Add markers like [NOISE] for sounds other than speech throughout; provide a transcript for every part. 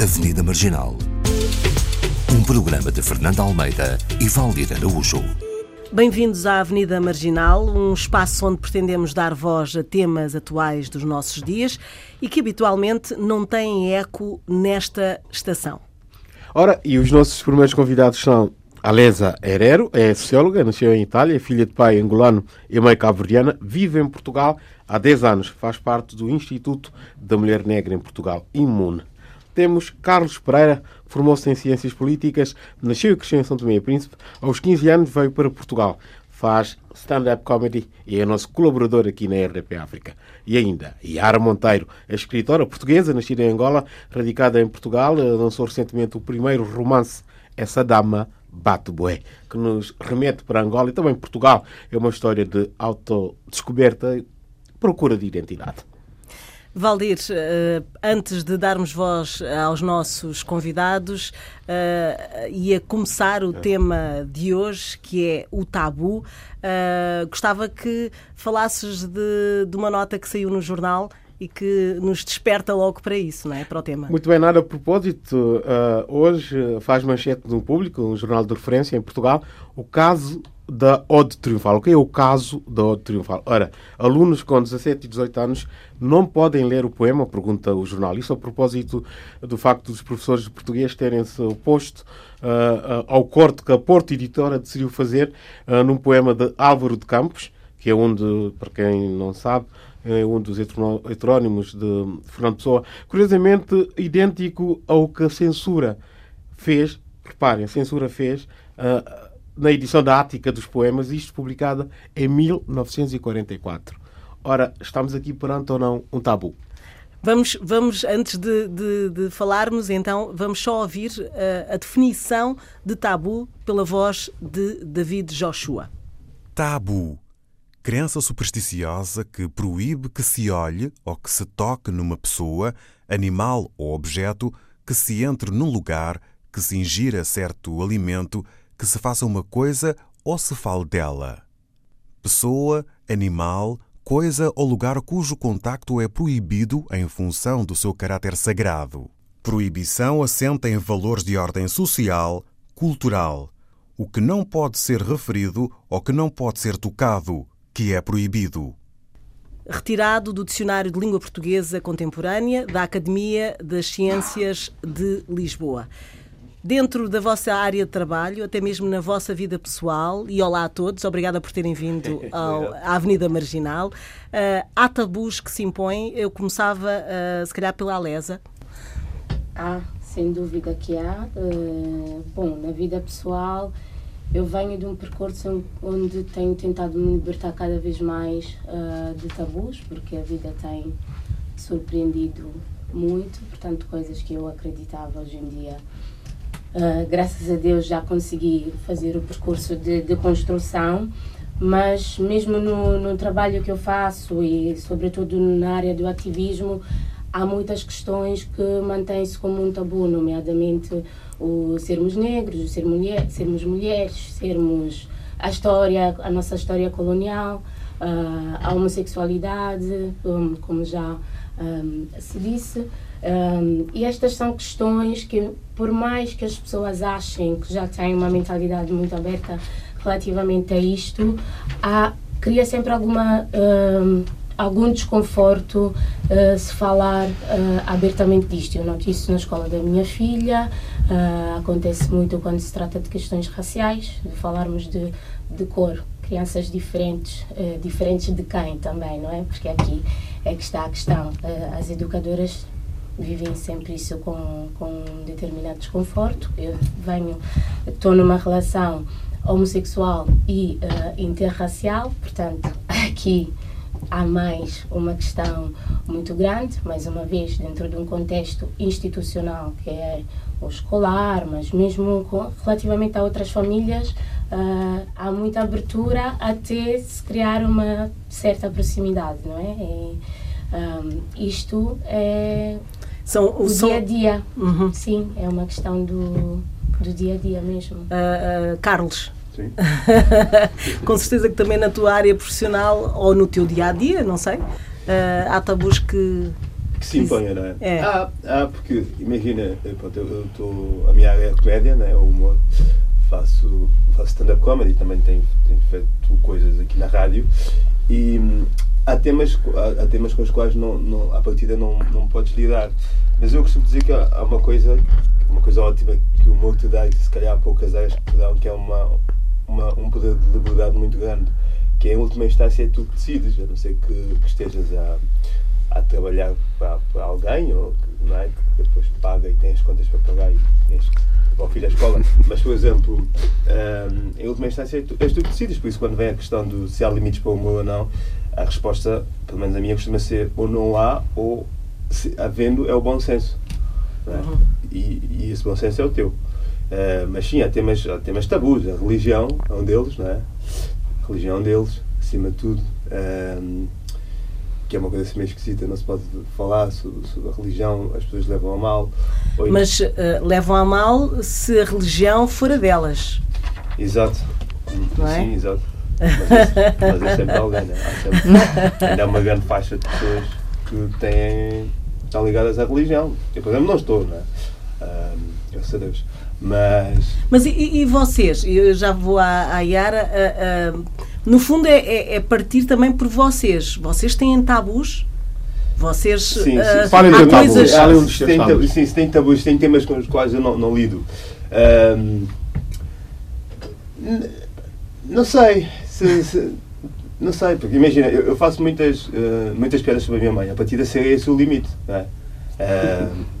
Avenida Marginal. Um programa de Fernando Almeida e Valdir Araújo. Bem-vindos à Avenida Marginal, um espaço onde pretendemos dar voz a temas atuais dos nossos dias e que habitualmente não têm eco nesta estação. Ora, e os nossos primeiros convidados são Alesa Herrero, é socióloga, nasceu em Itália, filha de pai angolano e mãe cabo-verdiana, vive em Portugal há 10 anos, faz parte do Instituto da Mulher Negra em Portugal, Imune. Temos Carlos Pereira, formou-se em Ciências Políticas, nasceu e cresceu em São Tomé e Príncipe, aos 15 anos veio para Portugal, faz stand-up comedy e é nosso colaborador aqui na RDP África. E ainda, Yara Monteiro, a escritora portuguesa, nascida em Angola, radicada em Portugal, lançou recentemente o primeiro romance Essa Dama Bate Boé, que nos remete para Angola e também Portugal. É uma história de autodescoberta e procura de identidade. Valdir, antes de darmos voz aos nossos convidados, ia começar o tema de hoje, que é o tabu. Gostava que falasses de, de uma nota que saiu no jornal e que nos desperta logo para isso, não é? Para o tema. Muito bem, nada a propósito. Uh, hoje faz manchete no público, um jornal de referência em Portugal, o caso da Ode Triunfal. O que é o caso da Ode Triunfal? Ora, alunos com 17 e 18 anos não podem ler o poema, pergunta o jornal. Isso a propósito do facto dos professores de português terem-se oposto uh, uh, ao corte que a Porto Editora decidiu fazer num poema de Álvaro de Campos, que é um de, para quem não sabe, é um dos heterónimos de Fernando Pessoa, curiosamente idêntico ao que a censura fez, reparem, a censura fez uh, na edição da Ática dos Poemas, isto publicada em 1944. Ora, estamos aqui perante ou não um tabu? Vamos, vamos antes de, de, de falarmos, então, vamos só ouvir uh, a definição de tabu pela voz de David Joshua. Tabu crença supersticiosa que proíbe que se olhe ou que se toque numa pessoa, animal ou objeto, que se entre num lugar, que se ingira certo alimento, que se faça uma coisa ou se fale dela. Pessoa, animal, coisa ou lugar cujo contacto é proibido em função do seu caráter sagrado. Proibição assenta em valores de ordem social, cultural. O que não pode ser referido ou que não pode ser tocado, que é proibido. Retirado do Dicionário de Língua Portuguesa Contemporânea da Academia das Ciências de Lisboa. Dentro da vossa área de trabalho, até mesmo na vossa vida pessoal, e olá a todos, obrigada por terem vindo [LAUGHS] ao, à Avenida Marginal. Uh, há tabus que se impõem. Eu começava, uh, se calhar, pela Alesa. Há, sem dúvida que há. Uh, bom, na vida pessoal, eu venho de um percurso onde tenho tentado me libertar cada vez mais uh, de tabus, porque a vida tem surpreendido muito, portanto, coisas que eu acreditava hoje em dia. Uh, graças a Deus já consegui fazer o percurso de, de construção, mas mesmo no, no trabalho que eu faço e, sobretudo, na área do ativismo, há muitas questões que mantêm-se como um tabu, nomeadamente o sermos negros, o ser mulher, sermos mulheres, sermos a história, a nossa história colonial, uh, a homossexualidade, como já um, se disse. Um, e estas são questões que, por mais que as pessoas achem que já têm uma mentalidade muito aberta relativamente a isto, há, cria sempre alguma algum desconforto uh, se falar uh, abertamente disto. Eu noto isso na escola da minha filha, uh, acontece muito quando se trata de questões raciais, de falarmos de, de cor. Crianças diferentes, diferentes de quem também, não é? Porque aqui é que está a questão. as educadoras vivem sempre isso com, com um determinado desconforto. Eu venho, estou numa relação homossexual e interracial, portanto, aqui há mais uma questão muito grande, mais uma vez, dentro de um contexto institucional, que é o escolar, mas mesmo com, relativamente a outras famílias, uh, há muita abertura até se criar uma certa proximidade, não é? E, um, isto é são, o são... dia a dia. Uhum. Sim, é uma questão do, do dia a dia mesmo. Uh, uh, Carlos, Sim. [LAUGHS] Com certeza que também na tua área profissional ou no teu dia a dia, não sei, uh, há tabus que, que se imponha, não é? É. Ah, ah, porque imagina, eu, pronto, eu, tô, a minha área é a comédia, né? o humor, faço, faço stand-up comedy, também tenho, tenho feito coisas aqui na rádio e há temas, há, há temas com os quais não, não, à partida não, não podes lidar. Mas eu costumo dizer que há uma coisa, uma coisa ótima que o humor te dá e se calhar há poucas áreas que te dão, que é uma, uma, um poder de liberdade muito grande, que é, em última instância é tu que decides, a não ser que, que estejas a, a trabalhar para, alguém ou que, é, que depois paga e tens contas para pagar e tens que levar o filho à escola. Mas, por exemplo, hum, em última instância é tu, és tu que decides, por isso quando vem a questão do se há limites para o humor ou não, a resposta, pelo menos a minha, costuma ser ou não há ou se, havendo é o bom senso. não é? E, e esse bom senso é o teu. Uh, mas sim, há temas, há temas tabus. A religião é um deles, não é? A religião é um deles, acima de tudo. Um, que é uma coisa assim meio esquisita, não se pode falar sobre, sobre a religião, as pessoas levam a mal. Ou- Mas eh, levam a mal se a religião for a delas. Exato. Não é? Sim, exato. Mas, é- mas é sempre alguém, né? Há sempre, ainda há uma grande faixa de pessoas que têm, estão ligadas à religião. Eu, por exemplo, não estou, não é? Ah, graças a Deus. Mas Mas e, e vocês? Eu já vou à, à Yara. ah, ah, no fundo, é, é- é partir também por vocês. Vocês têm tabus? Vocês. Sim, sim. Falem há de tabus. coisas. Um dos se tem, tabus. sim, se tem tabus, se tem temas com os quais eu não, não lido. N- não sei. Se- se- não sei, porque imagina, eu, eu faço muitas, eh, muitas piadas sobre a minha mãe. A partir da seria esse o limite. É?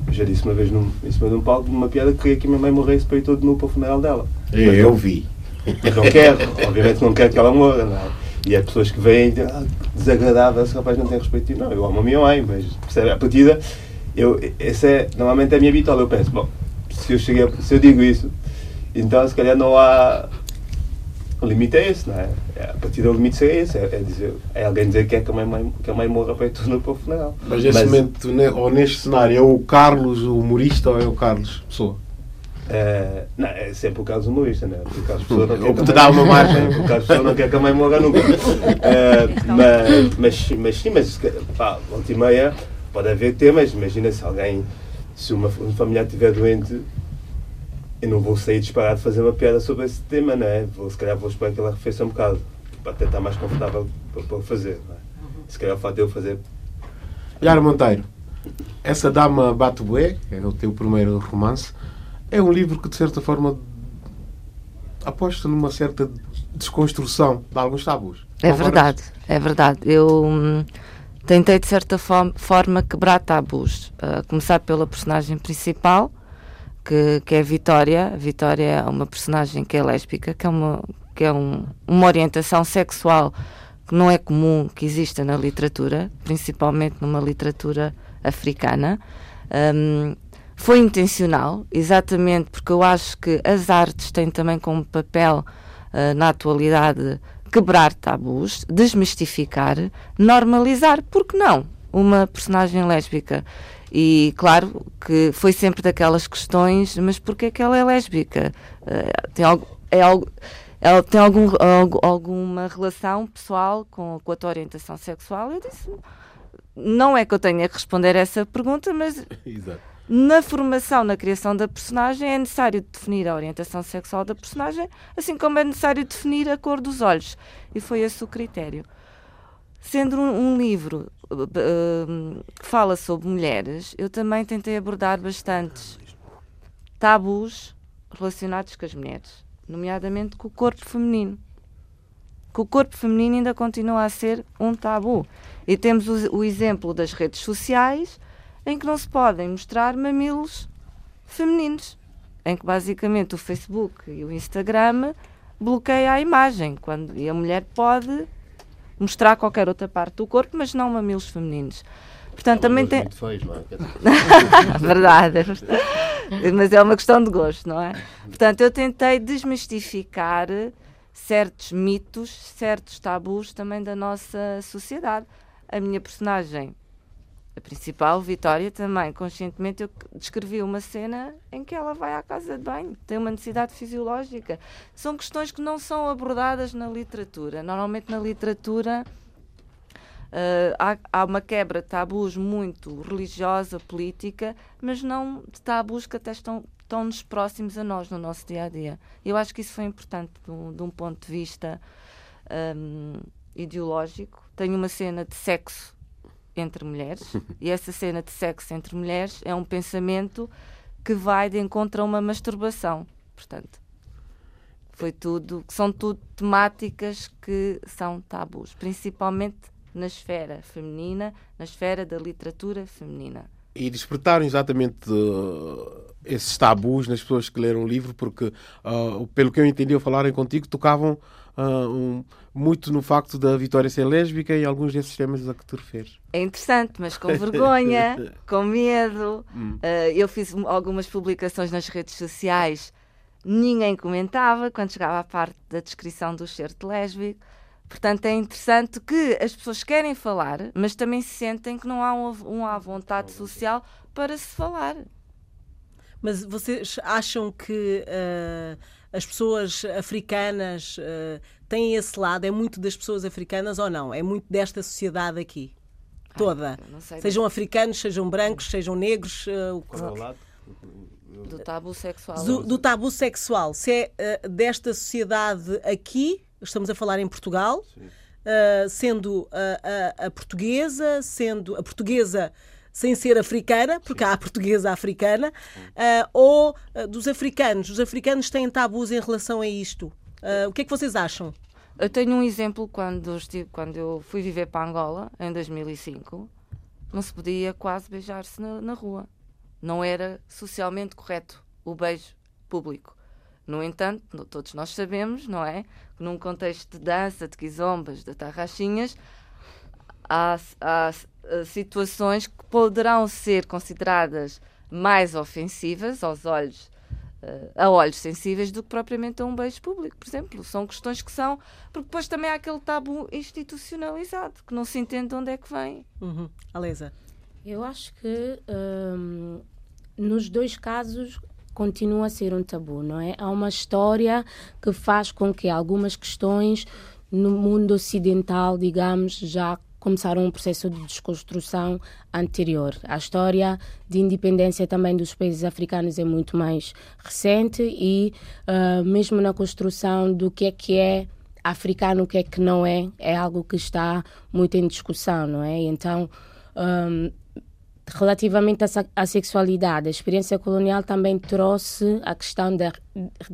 Eu já disse uma vez num, em cima de um palco, numa piada que queria que a minha mãe morresse para ir todo nu para o funeral dela. Eu vi. Mas não quero, obviamente não quero que ela morra, não é? E há pessoas que dizem, ah, desagradável, esse rapaz não tem respeito. Não, eu amo a minha mãe, mas percebe? A partida, eu, essa é normalmente a minha vitória. Eu penso, bom, se eu, cheguei, se eu digo isso, então se calhar não há. O limite é esse, não é? É, A partir do limite seria esse, é, é dizer, é alguém dizer que quer que a mãe, que a mãe morra para ir tudo para o funeral. Mas nesse momento, ne- ou neste cenário, é o Carlos o humorista ou é o Carlos Pessoa? Eh, não, é sempre o caso humorista, não é? Porque o Carlos Pessoa não quer Ou te dá uma margem. O Carlos Pessoa não quer que a mãe morra nunca. Eh, [LAUGHS] mas, mas, mas sim, mas pá, volta e meia pode haver temas. Imagina se alguém, se uma, um familiar estiver doente, eu não vou sair disparado fazer uma piada sobre esse tema, não é? Vou, se calhar vou esperar que ela arrefeça um bocado, para até estar mais confortável para, para o fazer, não é? Se calhar o fato de eu fazer Yara Monteiro, essa Dama Bate Bué, que é o teu primeiro romance, é um livro que de certa forma aposta numa certa desconstrução de alguns tabus. É verdade, é verdade. Eu hum, tentei de certa fo- forma quebrar tabus. A começar pela personagem principal, que, que é Vitória. Vitória é uma personagem que é lésbica, que é uma, que é um- uma orientação sexual que não é comum que exista na literatura, principalmente numa literatura africana. Hum, foi intencional, exatamente porque eu acho que as artes têm também como papel ah, na atualidade quebrar tabus, desmistificar, normalizar, porque não? Uma personagem lésbica. E claro que foi sempre daquelas questões, mas porquê é que ela é lésbica? Ah, tem algo, é algo, ela tem algum, algu- alguma relação pessoal com, com a tua orientação sexual? Eu disse, não é que eu tenha que responder essa pergunta, mas [LAUGHS] Exato. na formação, na criação da personagem, é necessário definir a orientação sexual da personagem, assim como é necessário definir a cor dos olhos. E foi esse o critério. Sendo um, um livro uh, que fala sobre mulheres, eu também tentei abordar bastantes tabus relacionados com as mulheres, nomeadamente com o corpo feminino. Que o corpo feminino ainda continua a ser um tabu. E temos o, o exemplo das redes sociais, em que não se podem mostrar mamilos femininos, em que basicamente o Facebook e o Instagram bloqueia a imagem, quando e a mulher pode mostrar qualquer outra parte do corpo, mas não mamilos femininos. Portanto, também tem. Muito feios, não é? É [LAUGHS] verdade. Mas é uma questão de gosto, não é? Portanto, eu tentei desmistificar certos mitos, certos tabus também da nossa sociedade. A minha personagem, a principal, Vitória, também, conscientemente, eu descrevi uma cena em que ela vai à casa de banho, tem uma necessidade fisiológica. São questões que não são abordadas na literatura. Normalmente, na literatura, Uh, há, há, uma quebra de tabus muito religiosa, política, mas não de tabus que até estão, estão-nos próximos a nós no nosso dia a dia. Eu acho que isso foi importante de um, de um ponto de vista um, ideológico. Tenho uma cena de sexo entre mulheres e essa cena de sexo entre mulheres é um pensamento que vai de encontro a uma masturbação. Portanto, foi tudo, são tudo temáticas que são tabus, principalmente na esfera feminina, na esfera da literatura feminina. E despertaram exatamente uh, esses tabus nas pessoas que leram o livro, porque, uh, pelo que eu entendi ao falarem contigo, tocavam uh, um, muito no facto da Vitória ser lésbica e alguns desses temas a que te referes. É interessante, mas com vergonha, [LAUGHS] com medo. Hum. eu fiz algumas publicações nas redes sociais, ninguém comentava quando chegava à parte da descrição do certo lésbico. Portanto, é interessante que as pessoas querem falar, mas também se sentem que não há uma vontade social para se falar. Mas vocês acham que uh, as pessoas africanas uh, têm esse lado? É muito das pessoas africanas ou não? É muito desta sociedade aqui? Toda? Ai, sejam africanos, sejam brancos, sejam negros. Uh, Qual é o lado? Do tabu sexual. Do, do tabu sexual. Se é desta sociedade aqui estamos a falar em Portugal, uh, sendo a, a, a, portuguesa, sendo a portuguesa sem ser africana, porque Sim. há a portuguesa africana, uh, ou uh, dos africanos. Os africanos têm tabus em relação a isto. o que é que vocês acham? Eu tenho um exemplo quando, estive, quando eu fui viver para Angola, em 2005, não se podia quase beijar-se na, na rua. Não era socialmente correto o beijo público. No entanto, todos nós sabemos, não é? Que num contexto de dança, de quizombas, de tarraxinhas, há, há, há situações que poderão ser consideradas mais ofensivas aos olhos uh, a olhos sensíveis do que propriamente a um beijo público, por exemplo. São questões que são. Porque depois também há aquele tabu institucionalizado, que não se entende de onde é que vem. Uhum. Alesa. Eu acho que um, nos dois casos continua a ser um tabu, não é? Há uma história que faz com que algumas questões no mundo ocidental, digamos, já começaram um processo de desconstrução anterior. A história de independência também dos países africanos é muito mais recente e uh, mesmo na construção do que é que é africano, o que é que não é, é algo que está muito em discussão, não é? Então, um, ah, relativamente à, sexualidade, a experiência colonial também trouxe a questão da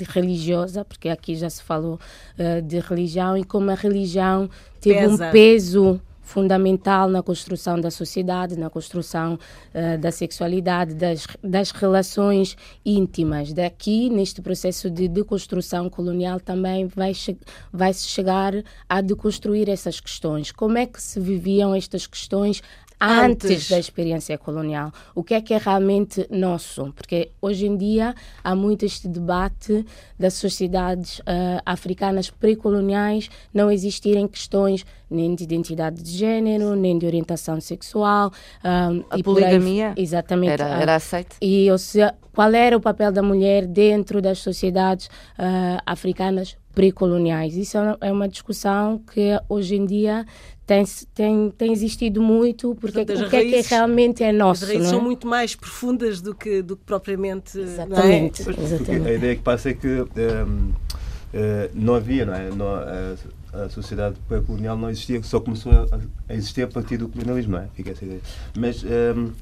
religiosa, porque aqui já se falou uh, de religião, e como a religião teve Pesa. um peso fundamental na construção da sociedade, na construção uh, da sexualidade, das, das relações íntimas. Daqui, neste processo de deconstrução colonial, também vai, che vai chegar a deconstruir essas questões. Como é que se viviam estas questões antes. antes da experiência colonial. O que é que é realmente nosso? Porque hoje em dia há muito este debate das sociedades uh, africanas pré-coloniais não existirem questões nem de identidade de género, nem de orientação sexual. Um, ah, a poligamia aí, exatamente, era, era aceite. E ou seja, qual era o papel da mulher dentro das sociedades uh, africanas pré-coloniais? Isso é uma discussão que hoje em dia tem, tem, tem existido muito, porque Portanto, o que raízes, é que realmente é nosso. As raízes é? são muito mais profundas do que, do que propriamente. Exatamente. Não é? exatamente. A ideia que passa é que um, uh, eh, não havia, não é? Não, a, a sociedade pré-colonial não existia, só começou a, a, existir a partir do colonialismo, não é? Fica essa ideia. Mas. Um,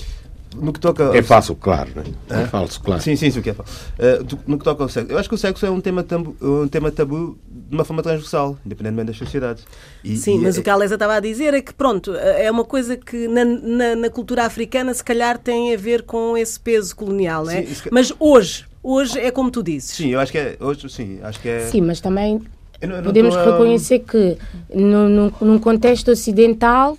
no que toca é falso, claro. É? é falso, claro. Sim, sim, sim, o que é falso. Uh, no que toca ao sexo, eu acho que o sexo é um tema tabu, um tema tabu de uma forma transversal, independentemente das sociedades. E, sim, e mas é... o que a Alesa estava a dizer é que, pronto, é uma coisa que na, na, na, cultura africana se calhar tem a ver com esse peso colonial, é? Sim, mas hoje, hoje é como tu dizes. Sim, eu acho que é, hoje sim, acho que é... Sim, mas também não, podemos tô, reconhecer que no, no, num contexto ocidental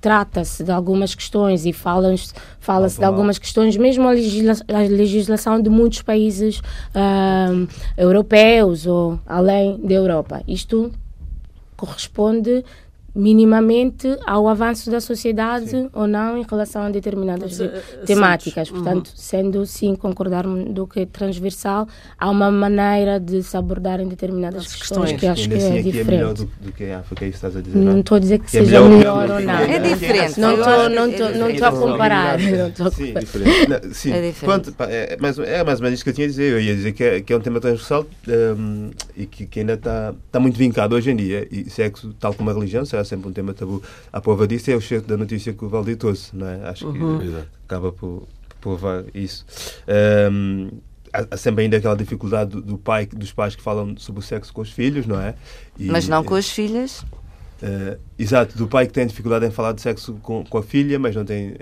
trata-se de algumas questões e fala-se fala de algumas questões, mesmo a, legisla a legislação de muitos países uh, europeus ou além da Europa. Isto corresponde minimamente ao avanço da sociedade sim. ou não em relação a determinadas Mas, uh, temáticas. Sim. Portanto, uhum. sendo sim concordarmos do que é transversal, há uma maneira de se abordarem determinadas questões, questões, que acho que é assim, diferente. É melhor do, do que a África, é isso estás a dizer? Não estou a dizer que, que seja é melhor, melhor ou não. É diferente. Não estou não estou não estou a comparar. Sim, diferente. Sim. É diferente. Pronto, é, mais, é mais ou menos isso que eu tinha a dizer. Eu ia dizer que é, que é um tema transversal um, e que, que ainda está, está muito vincado hoje em dia. E sexo, tal como a religião, será sempre um tema tabu a prova disso é o cheiro da notícia que o Valdir trouxe, não é? Acho uhum. que acaba por, por provar isso. Um, há sempre ainda aquela dificuldade do, do, pai, dos pais que falam sobre o sexo com os filhos, não é? E, Mas não com as filhas? Uh, exato, do pai que tem dificuldade em falar de sexo com, com a filha, mas não tem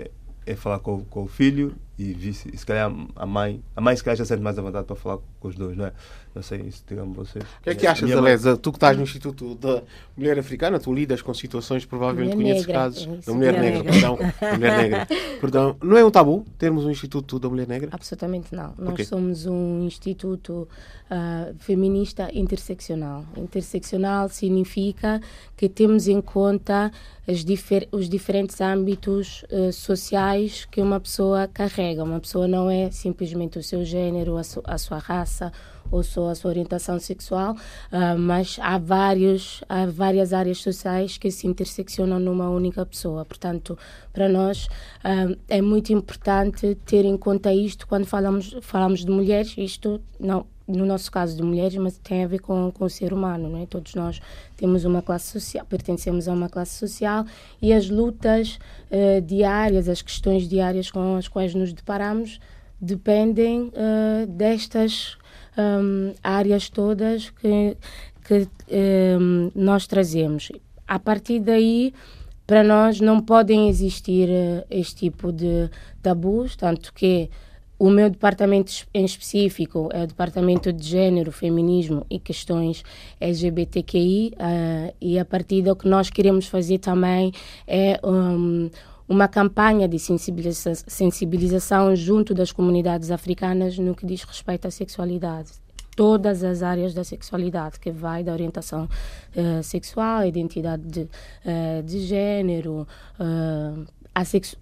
em falar com, com o filho e, vice, e se calhar a mãe, a mãe se calhar já sente mais à vontade para falar com os dois, não é? Não sei isso, digamos vocês. O que é que achas, Alesa? Tu que estás no Instituto da Mulher Africana, tu lidas com situações, provavelmente mulher conheces negra. casos é da mulher, mulher negra, negra. Perdão, mulher negra. Perdão, não é um tabu termos um Instituto da Mulher Negra? Absolutamente não. Nós okay. somos um instituto uh, feminista interseccional. Interseccional significa que temos em conta difer os diferentes âmbitos uh, sociais que uma pessoa carrega. Uma pessoa não é simplesmente o seu gênero, a, su a sua raça ou só a sua orientação sexual, uh, mas há, vários, há várias áreas sociais que se interseccionam numa única pessoa. Portanto, para nós uh, é muito importante ter em conta isto quando falamos, falamos de mulheres, isto não no nosso caso de mulheres, mas tem a ver com, com o ser humano, não é? Todos nós temos uma classe social, pertencemos a uma classe social e as lutas uh, diárias, as questões diárias com as quais nos deparamos dependem uh, destas um, áreas todas que, que um, nós trazemos. A partir daí, para nós não podem existir uh, este tipo de tabus, tanto que o meu departamento em específico é o Departamento de Gênero, Feminismo e Questões LGBTQI, uh, e a partir do que nós queremos fazer também é um, uma campanha de sensibiliza sensibilização junto das comunidades africanas no que diz respeito à sexualidade. Todas as áreas da sexualidade, que vai da orientação uh, sexual, identidade de, uh, de género, uh,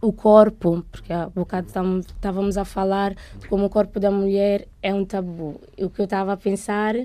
o corpo, porque há bocado estávamos a falar como o corpo da mulher é um tabu. O que eu estava a pensar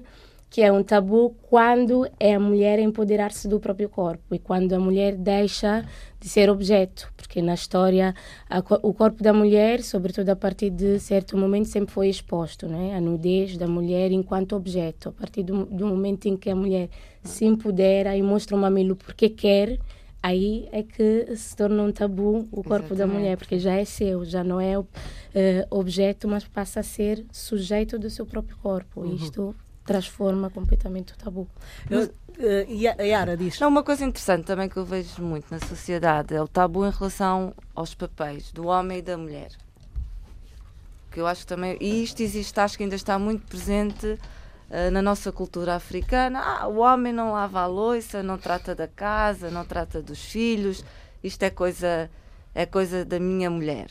que é um tabu quando é a mulher empoderar-se do próprio corpo e quando a mulher deixa de ser objeto, porque na história a, o corpo da mulher, sobretudo a partir de certo momento, sempre foi exposto, né? a nudez da mulher enquanto objeto. A partir do, do momento em que a mulher se empodera e mostra o mamilo porque quer, aí é que se torna um tabu o corpo Exatamente. da mulher, porque já é seu, já não é uh, objeto, mas passa a ser sujeito do seu próprio corpo. Uhum. Isto transforma completamente o tabu. Eu, uh, Yara diz. Não, uma coisa interessante também que eu vejo muito na sociedade é o tabu em relação aos papéis do homem e da mulher. Que eu acho que também. E isto existe, acho que ainda está muito presente na nossa cultura africana. Ah, o homem não lava a louça, não trata da casa, não trata dos filhos. Isto é coisa, é coisa da minha mulher.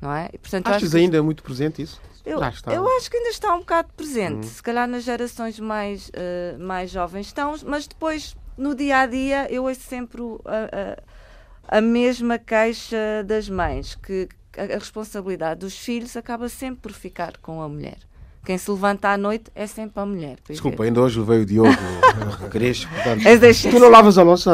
Não é? E, portanto, Achas ainda que... muito presente isso? Eu, eu acho que ainda está um bocado presente. Hum. Se calhar nas gerações mais, uh, mais jovens estão, mas depois no dia a dia eu ouço sempre a, a, a mesma queixa das mães, que a responsabilidade dos filhos acaba sempre por ficar com a mulher. Quem se levanta à noite é sempre a mulher. Desculpa, ainda hoje veio o Diogo [LAUGHS] Crespo. Portanto, tu não [LAUGHS] lavas a louça?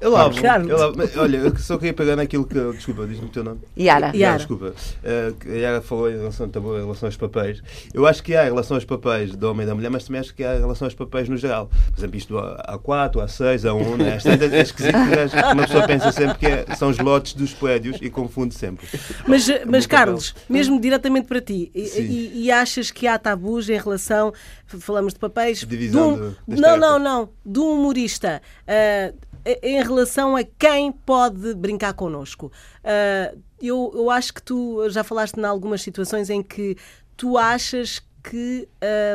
Eu lavo. Eu lavo. Olha, eu só queria pegar naquilo que. Desculpa, diz-me o teu nome. Yara. Yara. Desculpa. Uh, a Yara falou em relação, em relação aos papéis. Eu acho que há em relação aos papéis do homem e da mulher, mas também acho que há em relação aos papéis no geral. Por exemplo, isto A4, A6, A1, né? Esta é esquisito. Uma pessoa pensa sempre que é, são os lotes dos prédios e confunde sempre. Mas, é mas Carlos, mesmo diretamente para ti, e, e, achas que há tabus em relação. Falamos de papéis. Divisão de um, não, não, não. Um humorista. Uh, em relação a quem pode brincar connosco. Uh, eu, eu acho que tu já falaste em algumas situações em que tu achas que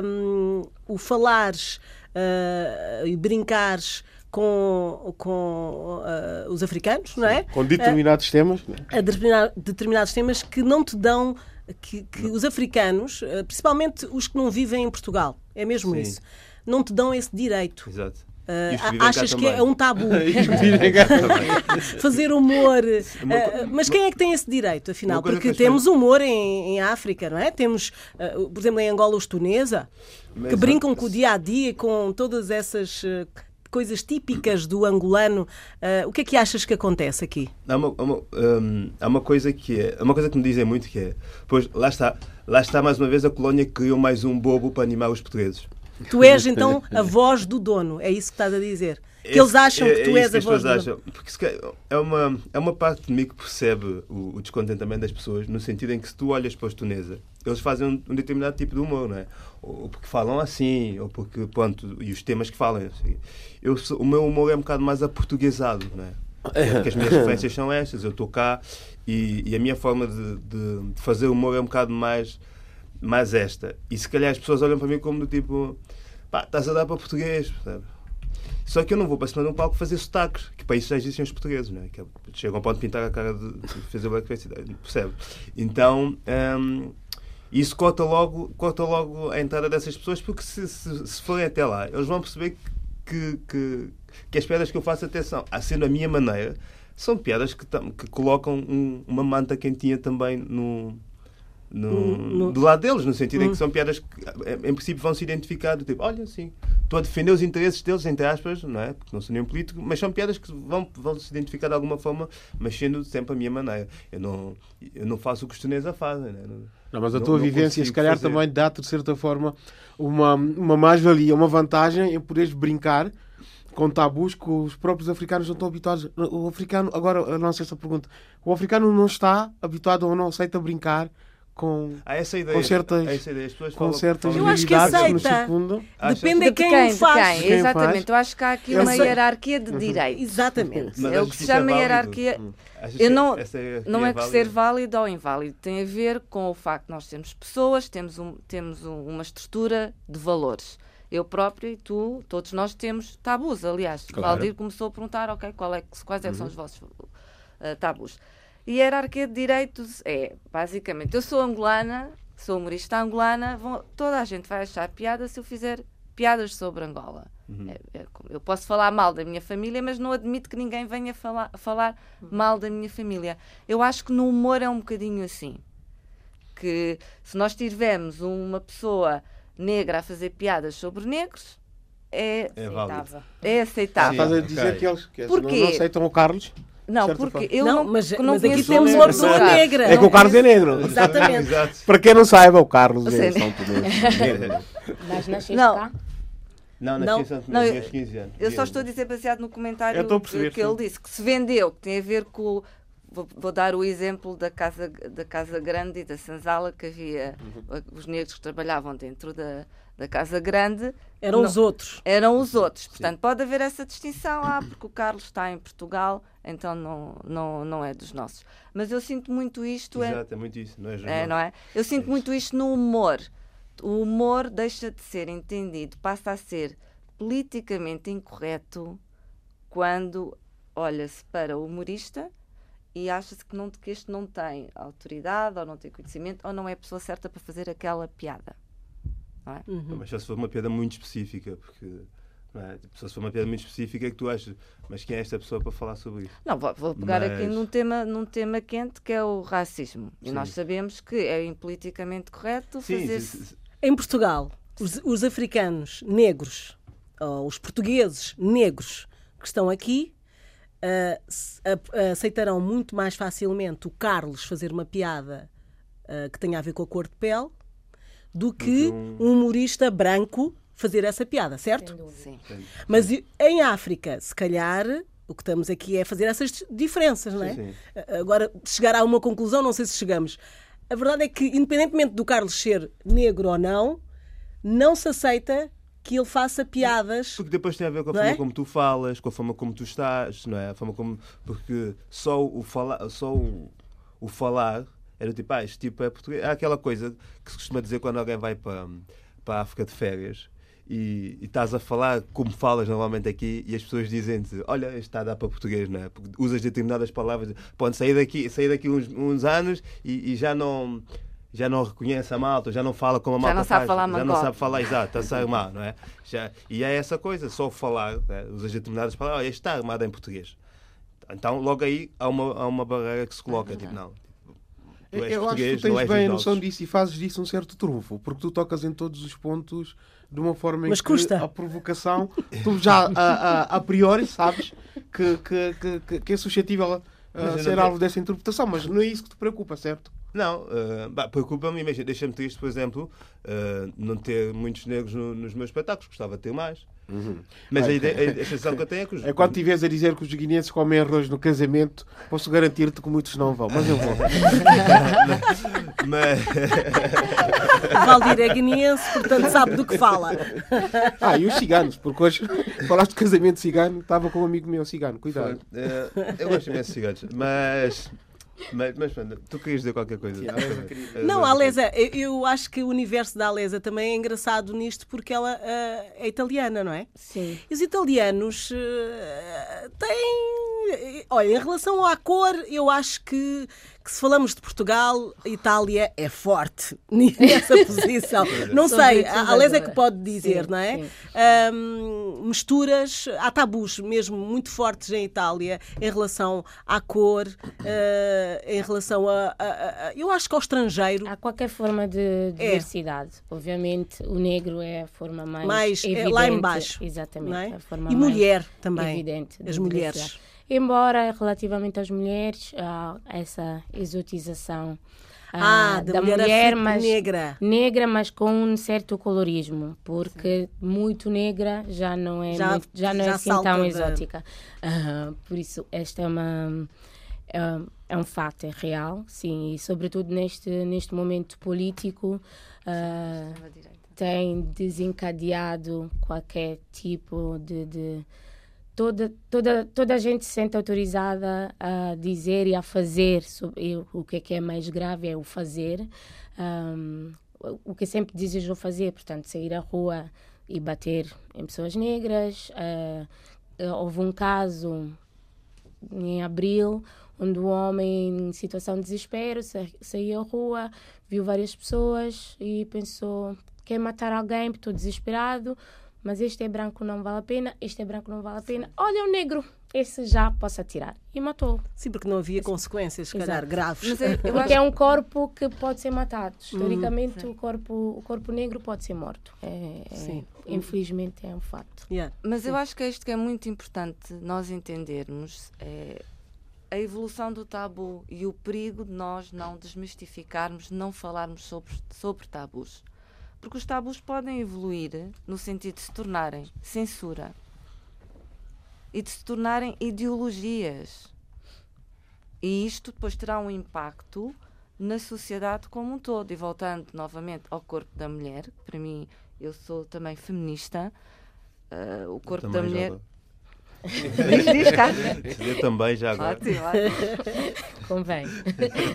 um, o falares uh, e brincares com, com uh, os africanos, não é? Com determinados temas. Determinados, determinados temas que não te dão. Que, que os africanos, uh, principalmente os que não vivem em Portugal, é mesmo Sim. isso, não te dão esse direito. Exato Uh, achas que também. é um tabu [LAUGHS] [LAUGHS] fazer humor? uh, mas quem é que tem esse direito, afinal? Porque temos humor em, em África, não é? Temos, uh, por exemplo, em Angola, os tunesa, que brincam com o dia a dia, com todas essas coisas típicas do angolano. Uh, o que é que achas que acontece aqui? Há uma, há uma, hum, há uma coisa que é. uma coisa que me dizem muito que é. Pois lá está. Lá está mais uma vez a colónia que criou mais um bobo para animar os portugueses. Tu és então a voz do dono, é isso que estás a dizer? Que eles acham É- que é tu isso és que a voz do pessoas dono. acham. Porque é uma, é uma parte de mim que percebe o, o descontentamento das pessoas, no sentido em que se tu olhas para os tunesa, eles fazem um, um determinado tipo de humor, não é? Ou, ou porque falam assim, ou porque, pronto, e os temas que falam. assim. Eu, o meu humor é um bocado mais aportuguesado, não é? Porque as minhas referências são estas, eu estou cá e, e a minha forma de, de- de fazer humor é um bocado mais, mais esta. E se calhar as pessoas olham para mim como do tipo, pá, estás a dar para português, percebe? Só que eu não vou para cima de um palco fazer sotaques, que para isso já existem os portugueses, não é? Que é- chegam, podem pintar a cara de, de fazer blackface, percebe? Então, hum, isso corta logo, corta logo a entrada dessas pessoas, porque se, se, se forem até lá, eles vão perceber que, que, que as piadas que eu faço até são, a sendo a minha maneira, são piadas que, que colocam um- uma manta quentinha também no, no, No- do lado deles, no sentido em que são piadas que, em princípio, vão se identificar do tipo, olha, sim, estou a defender os interesses deles, entre aspas, não é? Porque não sou nenhum político, mas são piadas que vão, vão se identificar de alguma forma, mas sendo sempre a minha maneira. Eu não, eu não faço o que os tunesa fazem, né? Não- Não, mas a não- tua não vivência, se calhar, fazer. também dá-te, de certa forma, uma, uma mais-valia, uma vantagem em poderes brincar com tabus que os próprios africanos não estão habituados. O africano, agora, a nossa esta pergunta, o africano não está habituado ou não aceita brincar com, Há essa ideia. com certas, essa ideia. As pessoas com falam- certas Eu acho que que aceita. Depende de De quem, quem? o De faz. quem? Quem Exatamente. faz? Eu acho que há aqui Eu uma sei. hierarquia de direitos. Exatamente. Mas é o que se é chama válido? hierarquia. Achas Eu que não, hierarquia não é que válida? ser válido ou inválido tem a ver com o facto de nós termos pessoas, temos, um, temos um- uma estrutura de valores. Eu próprio e tu, todos nós temos tabus, aliás. Claro. Valdir começou a perguntar, ok, qual é, que- quais é que são os vossos uh, tabus. E a hierarquia de direitos é, basicamente, eu sou angolana, sou humorista angolana, vão- toda a gente vai achar piada se eu fizer piadas sobre Angola. É- é como- eu posso falar mal da minha família, mas não admito que ninguém venha falar, falar mal da minha família. Eu acho que no humor é um bocadinho assim. Que se nós tivermos uma pessoa negra a fazer piadas sobre negros, é, É. Aceitável. é aceitável. Estás a dizer que eles que Porquê? não aceitam o Carlos? Não, porque forma. eu Não, não, mas- não mas aqui conheço temos uma pessoa negra. É que o Carlos é negro. [LAUGHS] Exatamente. Exato. Para quem não saiba, o Carlos é. São [LAUGHS] Tomé. Mas nasceste Não. cá? Não, Não. nasci em Santo Não, Tomé, eu- tinha 15 anos. Eu só estou a dizer baseado no comentário que, perceber, que ele sim. disse, que se vendeu, que tem a ver com. Vou, vou dar o exemplo da Casa, da casa Grande e da Senzala, que havia Uhum. os negros que trabalhavam dentro da, da Casa Grande. Eram Não- os outros. Eram os outros. Portanto, pode haver essa distinção. Ah, porque o Carlos está em Portugal, então não, não, não é dos nossos. Mas eu sinto muito isto. é- Exato, é muito isso. Não é, é, não é? Eu sinto muito isto no humor. O humor deixa de ser entendido, passa a ser politicamente incorreto quando olha-se para o humorista e acha-se que, não, que este não tem autoridade, ou não tem conhecimento, ou não é a pessoa certa para fazer aquela piada. Não é? Mas só se for uma piada muito específica, porque. Não é? Tipo, só se for uma piada muito específica é que tu achas, mas quem é esta pessoa para falar sobre isso? Não, vou, vou pegar aqui Mas- num tema, num tema quente que é o racismo. E Sim. nós sabemos que é impoliticamente correto Sim, fazer. sim, sim. Em Portugal, os, os africanos negros, ou os portugueses negros que estão aqui, a- aceitarão muito mais facilmente o Carlos fazer uma piada ah, que tenha a ver com a cor de pele do que um- um humorista branco fazer essa piada, certo? Sim. Mas em África, se calhar, o que estamos aqui é fazer essas diferenças, não é? Sim, sim. A- Agora, chegar a uma conclusão, não sei se chegamos. A verdade é que, independentemente do Carlos ser negro ou não, não se aceita que ele faça piadas. Porque depois tem a ver com a Não forma é? como tu falas, com a forma como tu estás, não é? A forma como. Porque só o falar, só o, o falar era tipo, ah, este tipo é português. Há aquela coisa que se costuma dizer quando alguém vai para, para a África de férias e, e estás a falar como falas normalmente aqui e as pessoas dizem-te, olha, este está a dar para português, não é? Porque usas determinadas palavras, pode sair daqui, sair daqui uns, uns anos e, e já não. já não reconhece a malta, já não fala como a Já malta não sabe faz, falar já não sabe falar, exato, está-se a armar, não é? Já, e é essa coisa, só falar, né? usa determinadas palavras, olha, isto está armado em português. Então, logo aí há uma, há uma barreira que se coloca, tipo, não. Tu és Eu acho que tu tens bem a noção disso e fazes disso um certo trunfo, porque tu tocas em todos os pontos de uma forma em Mas que custa. a provocação, tu já a, a, a priori sabes que, que, que- que, que é suscetível a, ser alvo dessa interpretação, mas não é isso que te preocupa, certo? Não, bah, preocupa-me, imagina, deixa-me triste, por exemplo, eh, não ter muitos negros no- nos meus espetáculos, gostava de ter mais. Mas a, ideia, a, sensação que eu tenho é que os. É quando estiveres a dizer que os guineenses comem arroz no casamento, posso garantir-te que muitos não vão, mas eu vou. [LAUGHS] Mas, Valdir é guineense, portanto sabe do que fala. Ah, e os ciganos, porque hoje falaste de casamento cigano, estava com um amigo meu cigano, cuidado. eh, eu gosto imenso de ciganos, mas. Mas, mas pronto, tu querias dizer qualquer coisa? Sim, a. Eh, Não, a Alesa, eu- acho que o universo da Alesa também é engraçado nisto porque ela ah, é italiana, não é? Sim. E os italianos eh, têm. Olha, em relação à cor, eu acho que, que se falamos de Portugal, a Itália é forte [LAUGHS] nessa posição. Não Sou sei, a Alesa é que pode dizer, Sim, não é? Ahm, misturas, há tabus mesmo muito fortes em Itália em relação à cor, eh, em relação a, a- a- a- Eu acho que ao estrangeiro. Há qualquer forma de diversidade. Obviamente, o negro é a forma mais, Mais, é evidente. lá em baixo, Exatamente. não é? a forma E mais mulher também. Evidente. de As mulheres. Embora, relativamente às mulheres, há essa exotização Ah, ah, da, da mulher, mulher, mas negra. negra, mas com um certo colorismo, porque muito negra já não é, Já- muito- já não é já assim salta tão da- exótica. Ah, por isso, esta é uma. É, é um fato, é real, sim, e sobretudo neste, neste momento político ah, tem desencadeado qualquer tipo de, de- toda, toda, toda a gente se sente autorizada a dizer e a fazer. sobre- o que é que é mais grave é o fazer. Ahm, o- que sempre desejou fazer, portanto, sair à rua e bater em pessoas negras. Ah, houve um caso em abril onde o homem em situação de desespero sa- saiu à rua, viu várias pessoas e pensou quer matar alguém, estou desesperado, mas este é branco, não vale a pena, este é branco, não vale a pena. Olha o negro, esse já posso atirar. E matou. Sim, porque não havia consequências, se calhar, graves. Mas é- eu [LAUGHS] Porque acho é um corpo que pode ser matado. Historicamente, o, corpo, o corpo negro pode ser morto. É, é- Sim. infelizmente, é um fato. Yeah. Mas eu acho que é isto que é muito importante nós entendermos é a evolução do tabu e o perigo de nós não desmistificarmos, não falarmos sobre, sobre tabus. Porque os tabus podem evoluir no sentido de se tornarem censura e de se tornarem ideologias. E isto depois terá um impacto na sociedade como um todo. E voltando novamente ao corpo da mulher, para mim, eu sou também feminista. ah, o corpo da já [LAUGHS] mulher. Diz, diz, Carmen. Eu também já agora. Ótimo, ótimo. Convém.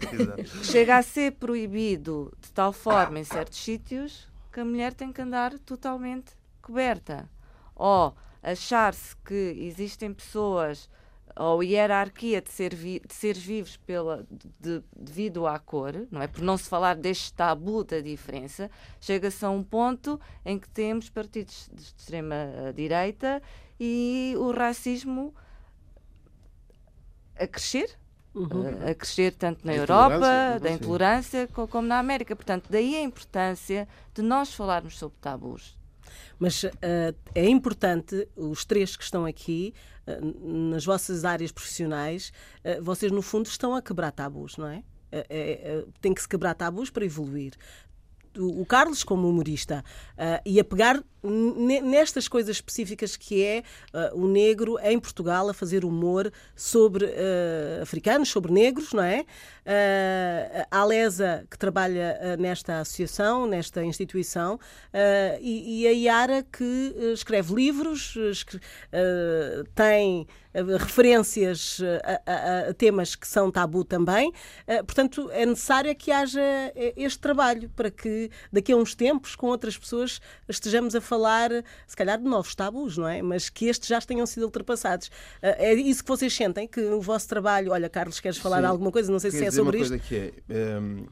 [LAUGHS] Chega a ser proibido de tal forma em certos sítios que a mulher tem que andar totalmente coberta. Ou achar-se que existem pessoas ou hierarquia de, ser vi- de seres vivos pela, de- devido à cor, não é? Por não se falar deste tabu da diferença, chega-se a um ponto em que temos partidos de extrema-direita e o racismo a crescer, eh, a crescer tanto na A Europa, da intolerância, co- como na América. Portanto, daí a importância de nós falarmos sobre tabus. Mas eh, é importante, os três que estão aqui, eh, nas vossas áreas profissionais, eh, vocês no fundo estão a quebrar tabus, não é? Tem que se quebrar tabus para evoluir. O Carlos, como humorista, eh, e a pegar ne- nestas coisas específicas que é eh, o negro em Portugal a fazer humor sobre eh, africanos, sobre negros, não é? Eh, a Alesa, que trabalha nesta associação, nesta instituição, e, e a Iara, que escreve livros, escre- eh, tem referências eh, a, a- a temas que são tabu também. Eh, portanto, é necessário é que haja eh, este trabalho para que daqui a uns tempos, com outras pessoas, estejamos a falar, se calhar, de novos tabus, não é? Mas que estes já tenham sido ultrapassados. Eh, é isso que vocês sentem? Que o vosso trabalho. Olha, Carlos, queres falar Sim. alguma coisa? Não sei se é sobre isto. é, ehm,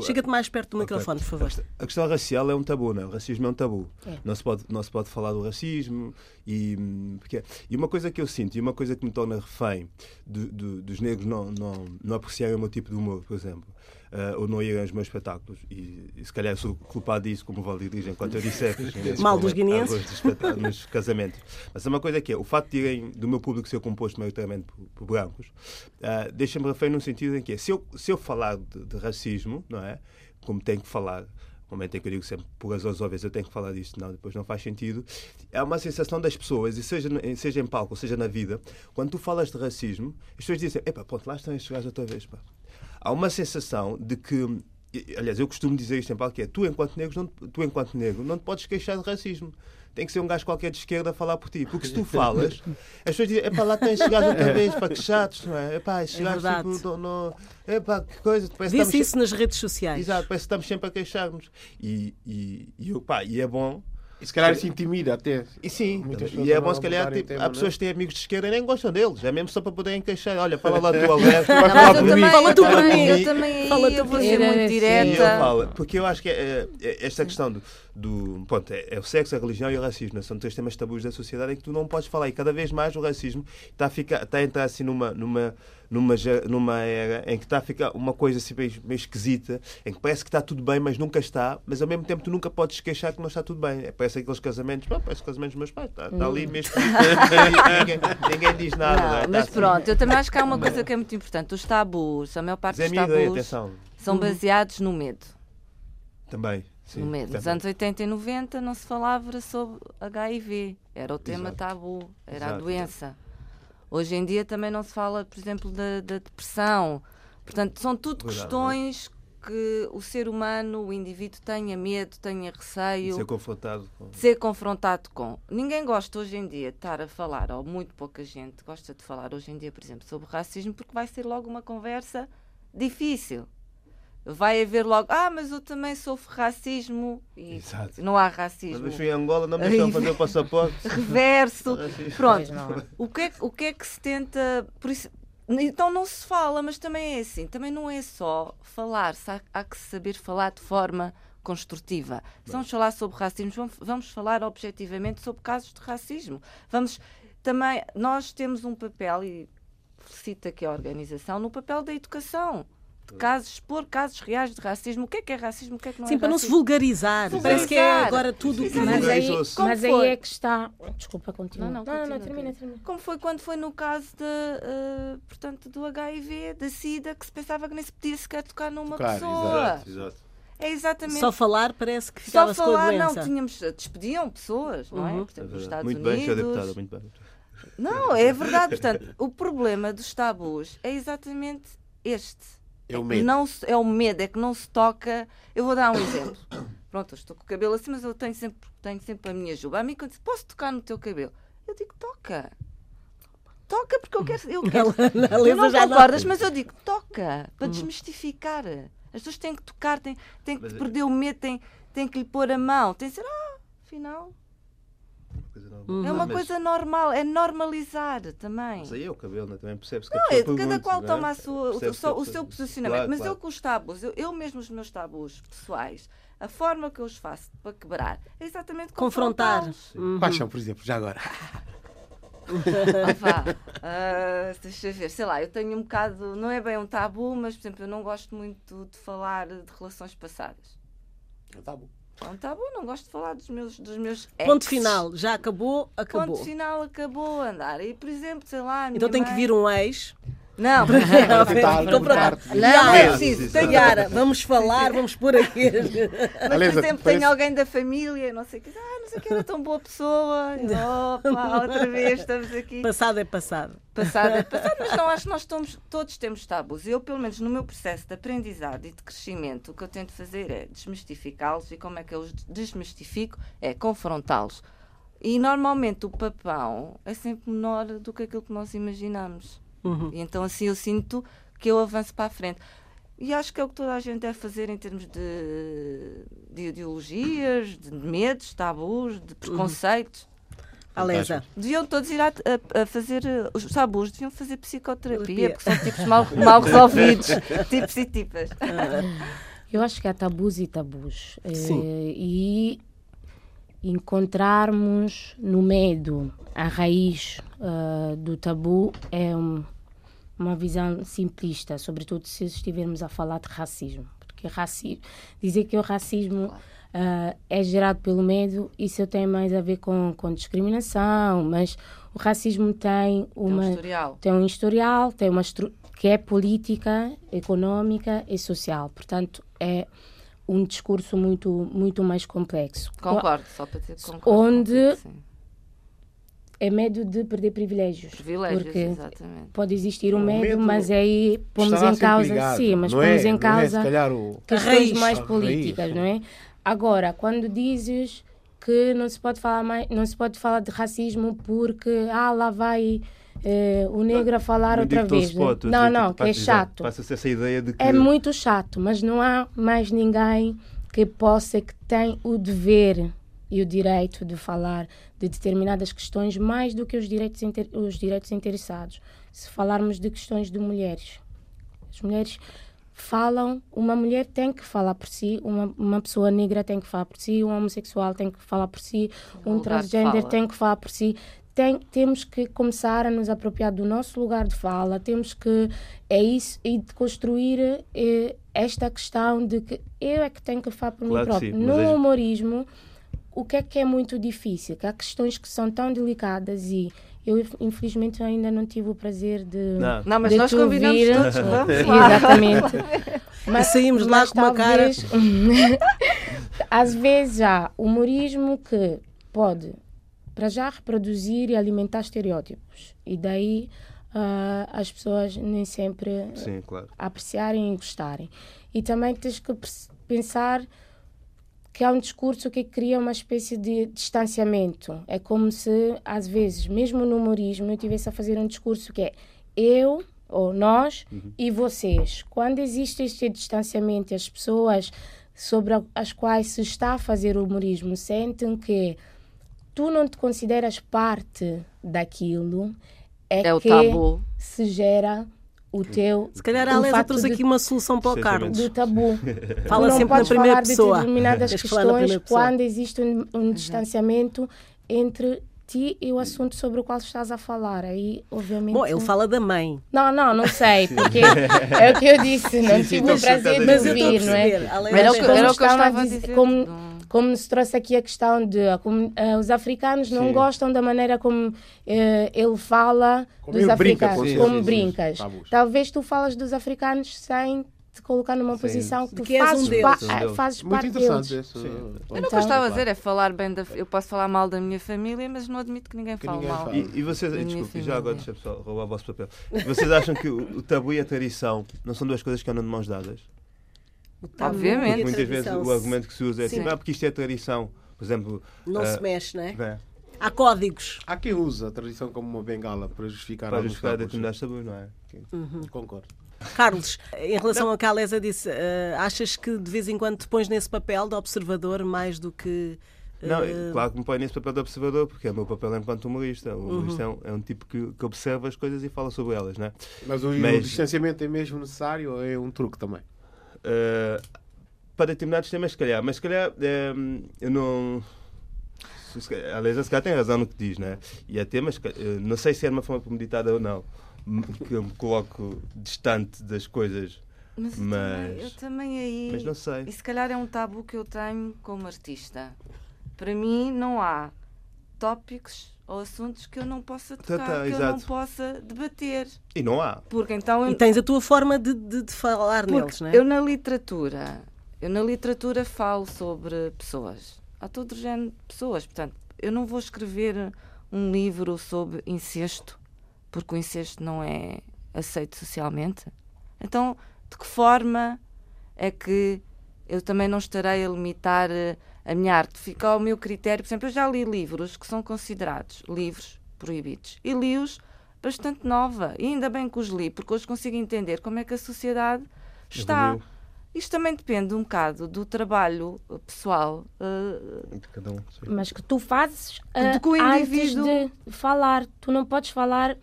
Chega-te mais perto do Ok. microfone, por favor. A questão racial é um tabu, não é? O racismo é um tabu. É. Não, se pode, não se pode falar do racismo. E, porque, e uma coisa que eu sinto, e uma coisa que me torna refém do- do- dos negros não, não, não apreciarem o meu tipo de humor, por exemplo, ah, ou não irem aos meus espetáculos. E, e se calhar sou culpado disso, como o Valdir diz, enquanto eu disse [LAUGHS] Mal dos guineenses. nos casamentos. Mas é uma coisa que é, o facto de irem, do meu público ser composto maioritariamente por, por brancos, ah, deixa-me refém num sentido em que é, se eu, se eu falar de, de racismo, não é? Como tenho que falar, no momento em que eu digo sempre, por razões óbvias, eu tenho que falar disto, não, depois não faz sentido. É uma sensação das pessoas, e seja, seja em palco, seja na vida, quando tu falas de racismo, as pessoas dizem, epá, pronto, lá estão estes gajos outra vez, pá. Há uma sensação de que Aliás, eu costumo dizer isto em palco, que é tu enquanto negro, não, tu enquanto negro não te podes queixar de racismo. Tem que ser um gajo qualquer de esquerda a falar por ti. Porque se tu [LAUGHS] falas, as pessoas dizem, epá, lá tens gajos outra vez, pá, que chatos, não é? Epá, É gajos verdade. tipo, não, não, epá, que coisa. Parece que Vê-se estamos isso nas redes sociais. Exato, parece que estamos sempre a queixar-nos. E, e, e, pá, e é bom. E se calhar isso intimida até. E sim, Muitas e é bom se calhar. Tipo, tema, há é? pessoas que têm amigos de esquerda e nem gostam deles. É mesmo só para poderem queixar. Olha, fala lá tu, [LAUGHS] Alberto. Mas eu por também, mim. Fala tu por também, mim. eu também Fala tu eu vou por ser mim. muito Sim. E eu direta. falo, porque eu acho que é, é- esta questão do, do pronto, é, é o sexo, a religião e o racismo, né? são três temas tabus da sociedade em que tu não podes falar e cada vez mais o racismo está a, ficar, está a entrar assim numa, numa, numa, numa era em que está a ficar uma coisa assim meio, meio esquisita, em que parece que está tudo bem, mas nunca está, mas ao mesmo tempo tu nunca podes queixar que não está tudo bem. É, parece aqueles casamentos, pá, parece casamentos dos meus pais, está, está ali mesmo. [LAUGHS] ninguém, ninguém diz nada. Não, não é? mas Está pronto, eu também acho que há uma coisa que é muito importante. Os tabus, a maior parte Mas é dos ideia, tabus atenção. são baseados no medo. Também. Sim, no. Nos anos 80 e 90 não se falava sobre HIV. Era o tema Exato. tabu, era a Exato. doença. Hoje em dia também não se fala, por exemplo, da, da depressão. Portanto, são tudo Verdade, questões que o ser humano, o indivíduo, tenha medo, tenha receio Ser confrontado com. de ser confrontado com. Ninguém gosta hoje em dia de estar a falar, ou muito pouca gente gosta de falar hoje em dia, por exemplo, sobre racismo, porque vai ser logo uma conversa difícil. Vai haver logo, ah, mas eu também sofro racismo e Exato. não há Mas racismo. eu fui em Angola, não me deixaram fazer o passaporte. [LAUGHS] Reverso. Pronto. O que, é, que- o que é que se tenta. Por isso, então não se fala, mas também é assim. Também não é só falar, há, há que saber falar de forma construtiva. Se vamos falar sobre racismo, vamos, vamos falar objetivamente sobre casos de racismo. Vamos também, nós temos um papel, e felicito aqui a organização, no papel da educação. De casos, expor casos reais de racismo. O que é que é racismo? O que é que não Sim, é para não se racismo? vulgarizar. Parece que é Vulgarizar. agora tudo. Mas Mas aí, mas aí é que está. Desculpa, continua. Não, não, não, não, continua, termina, termina. Como foi quando foi no caso de, eh, portanto, do HIV, da SIDA, que se pensava que nem se podia sequer tocar numa Tocar, pessoa. exato, Exato. É exatamente. Só falar parece que Só ficava-se com a falar, não, tínhamos, despediam pessoas, não é? Uhum. Por exemplo, nos Estados Muito Unidos. bem, Sr. Deputada, muito bem. Não, é verdade. Portanto, o problema dos tabus é exatamente este. É o que medo. Não se- é o medo, é que não se toca. Eu vou dar um exemplo. [COUGHS] Pronto, eu estou com o cabelo assim, mas eu tenho sempre, tenho sempre a minha juba. A mim, quando diz, posso tocar no teu cabelo? Eu digo, toca. Toca, porque eu quero. Eu [LAUGHS] quero. Não já não. concordas, mas eu digo, toca, para desmistificar. As pessoas têm que tocar, têm, têm que Mas é- perder o medo, têm, têm que lhe pôr a mão. Tem que ser, ah, afinal. Coisa normal. Uhum. É uma Mas- coisa normal, é normalizar também. Mas aí é o cabelo, né? também percebe-se que a Não, é cada pergunta, qual não é? toma a sua, o, a o seu posicionamento. Claro, Mas eu claro. com os tabus, eu, eu mesmo os meus tabus pessoais, a forma que eu os faço para quebrar é exatamente Confrontar. confrontá-los. Uhum. Quais são, por exemplo, já agora? [LAUGHS] Ah, vá. Ah, deixa eu ver, sei lá, eu tenho um bocado, não é bem um tabu, mas por exemplo, eu não gosto muito de falar de relações passadas. É um tabu, não gosto de falar dos meus, dos meus Ponto exes. final. Já acabou, acabou. Ponto final, acabou a andar. E, por exemplo, sei lá, Então tem que mãe- vir um ex. Não, tentar Então, pronto. Não, não é Não, preciso. Yara, vamos falar, vamos pôr aqui. Mas, por exemplo, tem alguém da família, não sei o que, ah, não sei o que, era tão boa pessoa. Opa, outra vez estamos aqui. Passado é passado. Passado é passado, mas não acho que nós estamos, todos temos tabus. Eu, pelo menos no meu processo de aprendizado e de crescimento, o que eu tento fazer é desmistificá-los e como é que eu os desmistifico? É confrontá-los. E normalmente o papão é sempre menor do que aquilo que nós imaginamos. Uhum. Então assim eu sinto que eu avanço para a frente. E acho que é o que toda a gente deve fazer em termos de, de ideologias, de medos, tabus, de preconceitos. Alesa. Deviam todos ir a, a- a fazer, eh, os tabus deviam fazer psicoterapia, Terapia. porque são tipos mal, mal resolvidos, [LAUGHS] tipos e tipas. Eu acho que há tabus e tabus. Sim. Eh, e encontrarmos no medo a raiz ah, do tabu é um- uma visão simplista, sobretudo se estivermos a falar de racismo. Porque raci dizer que o racismo ah, é gerado pelo medo, isso tem mais a ver com, com discriminação, mas o racismo tem Tem um uma historial. tem um historial, tem uma que é política, económica e social. Portanto, é um discurso muito muito mais complexo. Concordo, só para dizer que concordo. Onde- contigo. É medo de perder privilégios. Privilégios, porque exatamente. pode existir um O medo, medo mas aí pomos em causa, ligado. sim, mas não pomos é, em não é, causa se calhar o... questões raiz, mais raiz, políticas, não é? Agora, quando dizes que não se pode falar mais, não se pode falar de racismo porque ah lá vai eh, o negro a falar Não outra que vez. pode, estou a Não, dizer não, que é chato. Passa-se essa ideia de que. É muito chato, mas não há mais ninguém que possa, que tem o dever e o direito de falar de determinadas questões mais do que os direitos, inter- os direitos interessados. Se falarmos de questões de mulheres, as mulheres falam, uma mulher tem que falar por si, uma, uma pessoa negra tem que falar por si, um homossexual tem que falar por si, um transgênero fala. tem que falar por si. Tem, temos que começar a nos apropriar do nosso lugar de fala, temos que é isso e de construir eh, esta questão de que eu é que tenho que falar por Claro mim próprio. sim, no é- humorismo, o que é que é muito difícil? Que há questões que são tão delicadas e eu infelizmente ainda não tive o prazer de Não. Não, mas de nós te combinamos ouvir. todos, [LAUGHS] vamos lá. Exatamente. [LAUGHS] E saímos de lá mas com uma cara- talvez- [LAUGHS] Às vezes há humorismo que pode, para já, reproduzir e alimentar estereótipos. E daí ah, as pessoas nem sempre Sim, claro. apreciarem e gostarem. E também tens que pensar que há um discurso que cria uma espécie de distanciamento. É como se, às vezes, mesmo no humorismo, eu estivesse a fazer um discurso que é eu, ou nós, e vocês. Quando existe este distanciamento e as pessoas sobre as quais se está a fazer o humorismo sentem que tu não te consideras parte daquilo, é, É o que tabu. se gera o teu. Se calhar o a Alésia trouxe de- aqui uma solução para o. Carlos. do tabu. [LAUGHS] Fala não sempre na primeira falar pessoa. de determinadas Tens questões quando existe um, um distanciamento entre ti e o assunto sobre o qual estás a falar. Aí, obviamente. Bom, ele fala da mãe. Não, não, não [LAUGHS] sei, porque é o que eu disse, não Sim, sim, tive o estou a prazer de a ouvir, não é? o Mas era o que eu estava a dizer- como- como se trouxe aqui a questão de a comu- eh, os africanos não Sim. gostam da maneira como eh, ele fala Como dos brinca africanos, os como sim, sim, brincas. tabus. Talvez tu falas dos africanos sem te colocar numa Sim. posição que De tu que és um fazes, deles. pa- Sim, ah, fazes Muito parte interessante deles. Sim. Eu não Então- gostava a dizer é falar bem da. Eu posso falar mal da minha família, mas não admito que ninguém Que fale ninguém mal. E, e vocês, desculpe, já agora deixa só roubar o vosso papel. Vocês acham que o, o tabu e a tradição não são duas coisas que andam de mãos dadas? O Obviamente. e a Muitas vezes o argumento que se usa é Sim. tipo, ah, porque isto é tradição. Por exemplo, Não ah, se mexe, não é? é, Há códigos. Há quem usa a tradição como uma bengala para justificar para justificar determinados tabus, não é? Concordo. Carlos, em relação ao que a Alésia disse, eh, achas que de vez em quando te pões nesse papel de observador mais do que. eh, Não, é claro que me põe nesse papel de observador, porque é o meu papel enquanto humorista. O Uhum. humorista é, um, é um tipo que, que observa as coisas e fala sobre elas, não é? Mas o, o Mas- distanciamento é mesmo necessário ou é um truque também? Uh, para determinados temas, se calhar, mas se calhar um, eu não. a se calhar tem razão no que diz, né? E é temas, uh, não sei se é de uma forma premeditada ou não, que eu me coloco distante das coisas, Mas, eu, Mas- também, eu também aí. mas não sei. E se calhar é um tabu que eu tenho como artista. Para mim, não há tópicos ou assuntos que eu não possa Tá, tocar, tá, que eu não exato. possa debater. E não há. Porque então. E eu- tens a tua forma de, de- de falar Porque neles, não é? eu na literatura, eu na literatura falo sobre pessoas. Há todo o género de pessoas. Portanto, eu não vou escrever um livro sobre incesto, porque o incesto não é aceito socialmente. Então, de que forma é que eu também não estarei a limitar eh, a minha arte? Fica ao meu critério. Por exemplo, eu já li livros que são considerados livros proibidos e li-os bastante nova. E ainda bem que os li, porque hoje consigo entender como é que a sociedade está. Isto também depende um bocado do trabalho eh, pessoal. eh, De cada um. sim. Mas que tu fazes que o antes de falar. Tu não podes falar.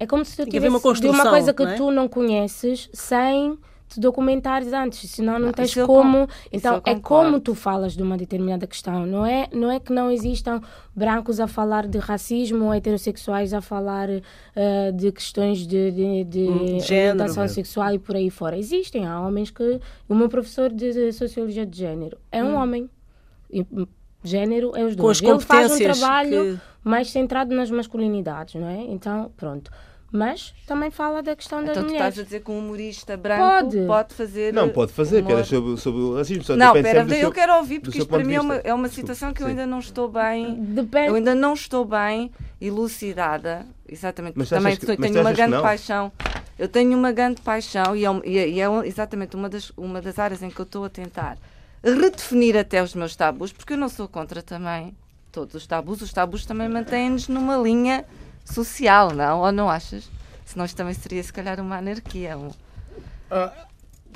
É como se tu uma tivesse de uma construção, coisa que não é? tu não conheces sem te documentares antes, senão não, Não, tens como. Então é como tu falas de uma determinada questão. Não é, não é que não existam brancos a falar de racismo ou heterossexuais a falar eh, de questões de, de, de Hum, género. orientação sexual e por aí fora. Existem, há homens que. O meu professor de, sociologia de género é um homem. E, hum, Gênero é os Com dois. as Ele faz um trabalho que- mais centrado nas masculinidades, não é? Então, pronto. Mas também fala da questão das Então tu mulheres. estás a dizer que um humorista branco Pode. pode, fazer. Não, pode fazer, que humor. era sobre, sobre o racismo. Só Não, pera, eu seu- quero ouvir, porque isto para mim é uma, é uma situação que eu sim. ainda não estou bem. Depende. Eu ainda não estou bem elucidada, exatamente, Mas porque também que- tenho uma que grande paixão. Eu tenho uma grande paixão e é, e é- e é exatamente uma das, uma das áreas em que eu estou a tentar redefinir até os meus tabus, porque eu não sou contra também todos os tabus. Os tabus também mantêm-nos numa linha social, não? Ou não achas? Senão isto também seria se calhar uma anarquia. Um, Ah,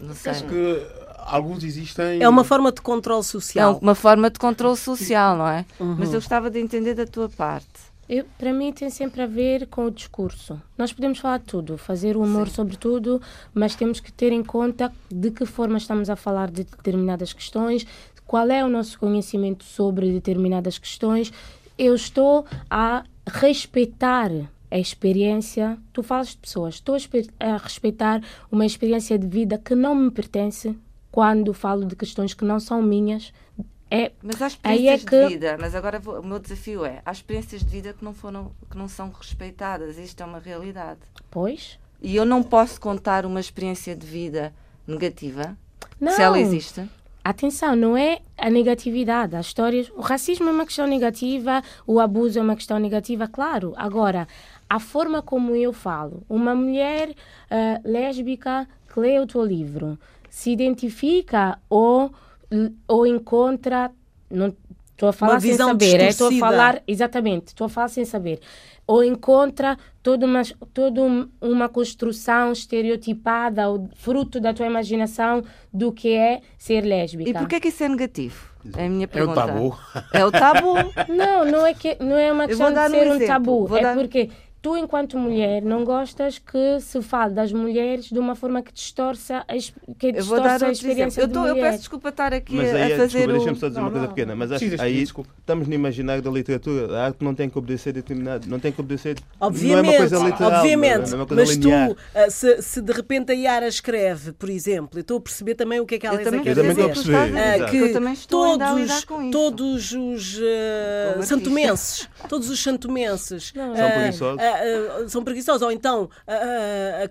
não sei. Acho que alguns existem. É uma forma de controle É social. uma forma de controle social, não é? Uhum. Mas eu gostava de entender da tua parte. Eu- para mim tem sempre a ver com o discurso. Nós podemos falar de tudo, fazer o humor sobre tudo, mas temos que ter em conta de que forma estamos a falar de determinadas questões, qual é o nosso conhecimento sobre determinadas questões. Eu estou a respeitar a experiência. Tu falas de pessoas, estou a, espe- a respeitar uma experiência de vida que não me pertence quando falo de questões que não são minhas. É, Mas há é experiências que- de vida, mas agora vou- o meu desafio é, há experiências de vida que não foram, que não são respeitadas, isto é uma realidade. pois, E eu não posso contar uma experiência de vida negativa, não. se ela existe. Atenção, não é a negatividade. As histórias. O racismo é uma questão negativa, o abuso é uma questão negativa, claro. Agora, a forma como eu falo, uma mulher ah, lésbica que lê o teu livro se identifica ou, ou encontra. Não, Estou a falar sem visão saber, é, estou a distorcida. falar exatamente, estou a falar sem saber. Ou encontra toda uma, toda um- uma construção estereotipada, ou fruto da tua imaginação do que é ser lésbica. E porquê que isso é negativo? É a minha É o pergunta. tabu. É o tabu. [LAUGHS] Não, não é, que, não é uma questão de um ser um exemplo, tabu. vou É dar- porque tu, enquanto mulher, não gostas que se fale das mulheres de uma forma que distorça a, que Eu vou dar distorça a experiência. Eu, de tô- eu peço desculpa estar aqui Mas a aí, é- fazer desculpa, o... deixa-me só dizer Não, uma coisa não. pequena. Mas acho, aí desculpa. estamos no imaginário da literatura. A arte não tem que obedecer determinado. Não tem que obedecer. Obviamente, não é uma coisa literal. obviamente. Não é uma coisa mas linear. tu, ah, se, se de repente a Yara escreve, por exemplo, eu estou a perceber também o que é que a Eu Elisa também quer Eu também dizer. estou a perceber. Ah, que Eu também estou a todos, lidar com isso. todos os artista. santomenses, todos os santomenses. São preguiçosos. Ah, ah, são preguiçosos, ou então ah,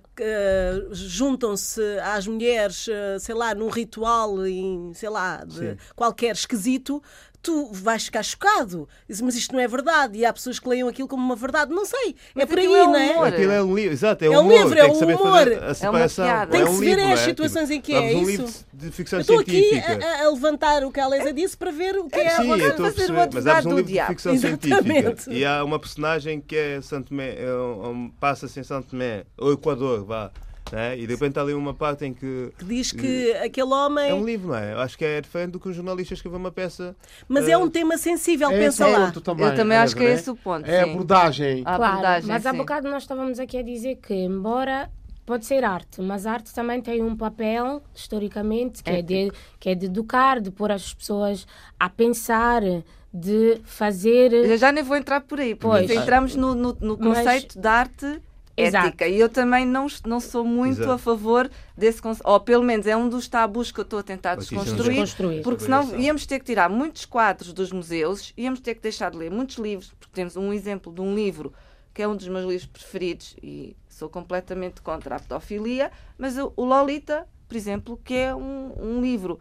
juntam-se às mulheres, sei lá, num ritual, em, sei lá, qualquer esquisito. Tu vais ficar chocado. Dizes, mas isto não é verdade. E há pessoas que leiam aquilo como uma verdade. Não sei. Mas é por aí, é não é? humor. Aquilo é um livro, exato, é, É um humor, livro, tem é que saber um fazer humor. a separação. piada. Tem é que um se ver livro, as não é? situações em que é um isso. livro de ficção Eu estou aqui a, a levantar o que a Leisa disse para ver o que é a Sim, a fazer o perceber, mas advogado abres um do livro de diabo. ficção Exatamente. científica e há uma personagem que é Santo é um- passa-se em Santo Tomé, ou Equador, vá, né? e de repente há ali uma parte em que que diz que aquele homem. é um livro, não é? Eu acho que é diferente do que um jornalista escrever uma peça. Mas é um tema sensível, É pensa lá. também, Eu também acho que é né? esse o ponto, É a sim. abordagem. A Claro, abordagem, mas há sim. bocado nós estávamos aqui a dizer que, embora pode ser arte, mas a arte também tem um papel, historicamente, que é, de, que é de educar, de pôr as pessoas a pensar, de fazer... Eu já nem vou entrar por aí, porque Pois. entramos no, no, no Mas- conceito de arte Exato. ética. E eu também não, não sou muito Exato. a favor desse conceito. Ou pelo menos é um dos tabus que eu estou a tentar chamamos desconstruir. Desconstruir. Porque senão Obrigação. íamos ter que tirar muitos quadros dos museus, íamos ter que deixar de ler muitos livros, porque temos um exemplo de um livro que é um dos meus livros preferidos e sou completamente contra a pedofilia, mas o o Lolita, por exemplo, que é um, um livro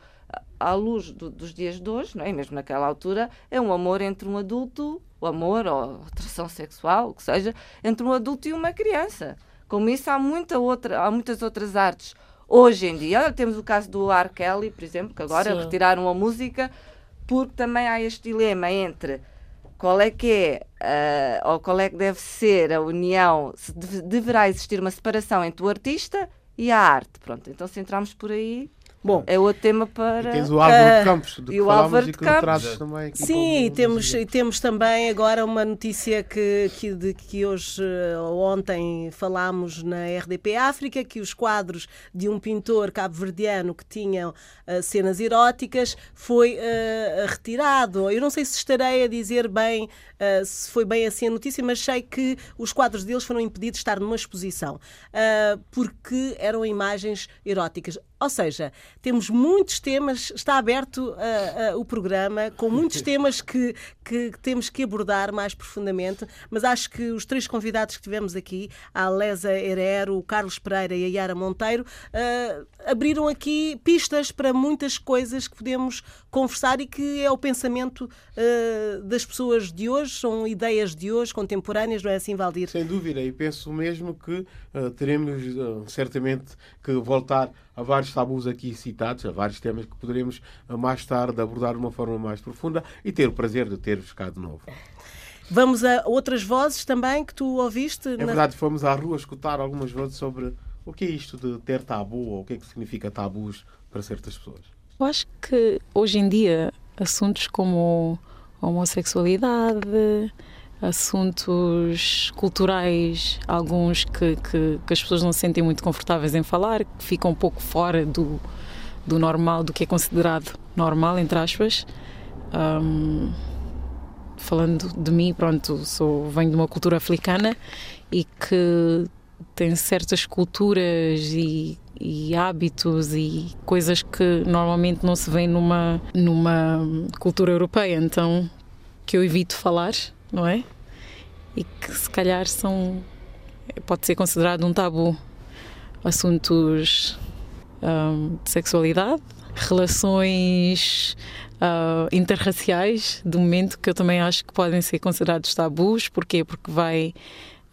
à- luz do- dos dias de hoje, não é? Mesmo naquela altura, é um amor entre um adulto, o amor ou atração sexual, o que seja, entre um adulto e uma criança. Como isso, há, muita outra, há muitas outras artes. Hoje em dia, temos o caso do R. Kelly, por exemplo, que agora Sim. retiraram a música, porque também há este dilema entre qual é que é, ah, ou qual é que deve ser a união, se deve- deverá existir uma separação entre o artista e a arte. Pronto, então se entrarmos por aí, Bom, é outro tema para. E tens o Álvaro Ah, de Campos, do e que o Álvaro de que Campos. também aqui Sim, e temos, e temos também agora uma notícia que, que, de, que hoje eh, ou ontem falámos na RDP África, que os quadros de um pintor cabo-verdiano que tinham eh, cenas eróticas foi eh, retirado. Eu não sei se estarei a dizer bem, eh, se foi bem assim a notícia, mas sei que os quadros deles foram impedidos de estar numa exposição, eh, porque eram imagens eróticas. Ou seja, temos muitos temas, está aberto ah, ah, o programa, com muitos [LAUGHS] temas que, que temos que abordar mais profundamente, mas acho que os três convidados que tivemos aqui, a Alesa Herrero, o Carlos Pereira e a Yara Monteiro, ah, abriram aqui pistas para muitas coisas que podemos conversar e que é o pensamento ah, das pessoas de hoje, são ideias de hoje, contemporâneas, não é assim, Valdir? Sem dúvida, e penso mesmo que eh, teremos eh, certamente que voltar a vários tabus aqui citados, a vários temas que poderemos mais tarde abordar de uma forma mais profunda e ter o prazer de ter-vos cá de novo. Vamos a outras vozes também que tu ouviste? É na- verdade, fomos à rua escutar algumas vozes sobre o que é isto de ter tabu ou o que é que significa tabus para certas pessoas. Eu acho que hoje em dia assuntos como homossexualidade, assuntos culturais, alguns que, que, que as pessoas não se sentem muito confortáveis em falar, que ficam um pouco fora do, do normal, do que é considerado normal, entre aspas. Ahm, falando de mim, pronto, sou, venho de uma cultura africana e que tem certas culturas e, e hábitos e coisas que normalmente não se vê numa, numa cultura europeia, então que eu evito falar, não é? E que se calhar são pode ser considerado um tabu assuntos ahm, de sexualidade, relações ah, interraciais do momento que eu também acho que podem ser considerados tabus. Porquê? Porque vai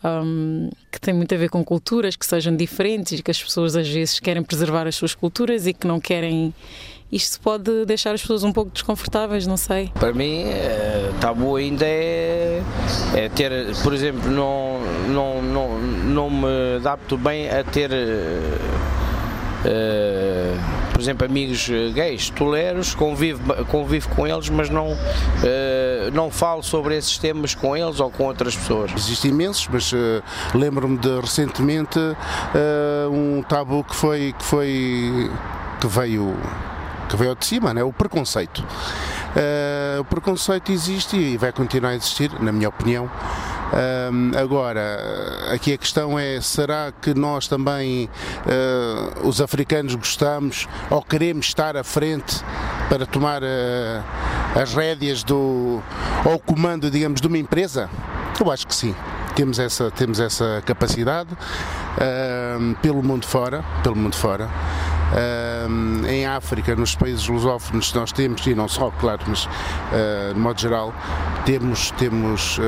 um, que tem muito a ver com culturas que sejam diferentes e que as pessoas às vezes querem preservar as suas culturas e que não querem. Isto pode deixar as pessoas um pouco desconfortáveis, não sei. Para mim, eh, tabu ainda é, é ter, por exemplo, não, não, não, não me adapto bem a ter, eh, por exemplo, amigos gays, toleros, convivo, convivo com eles, mas não, eh, não falo sobre esses temas com eles ou com outras pessoas. Existem imensos, mas eh, lembro-me de recentemente eh, um tabu que foi que foi que veio que veio de cima, né? o preconceito. Eh, o preconceito existe e vai continuar a existir, na minha opinião. Ahm, agora, aqui a questão é: será que nós também, eh, os africanos, gostamos ou queremos estar à frente para tomar eh, as rédeas do, ou o comando, digamos, de uma empresa? Eu acho que sim. Temos essa, temos essa capacidade ahm, pelo mundo fora, pelo mundo fora. Em África, nos países lusófonos, nós temos, e não só, claro, mas ah, de modo geral, temos, temos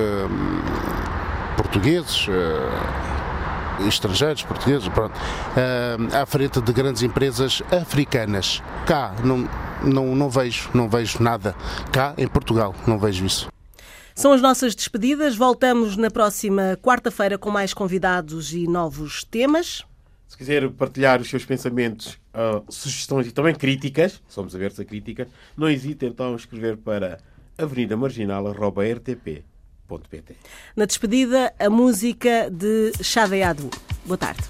portugueses, ah, estrangeiros, portugueses, pronto, ah, à frente de grandes empresas africanas. Cá não, não, não vejo, não vejo nada. Cá em Portugal não vejo isso. São as nossas despedidas. Voltamos na próxima quarta-feira com mais convidados e novos temas. Se quiser partilhar os seus pensamentos, ah, sugestões e também críticas, somos abertos a críticas, não hesite então a escrever para avenida-marginal.rtp.pt. Na despedida, a música de Chaveado. Boa tarde.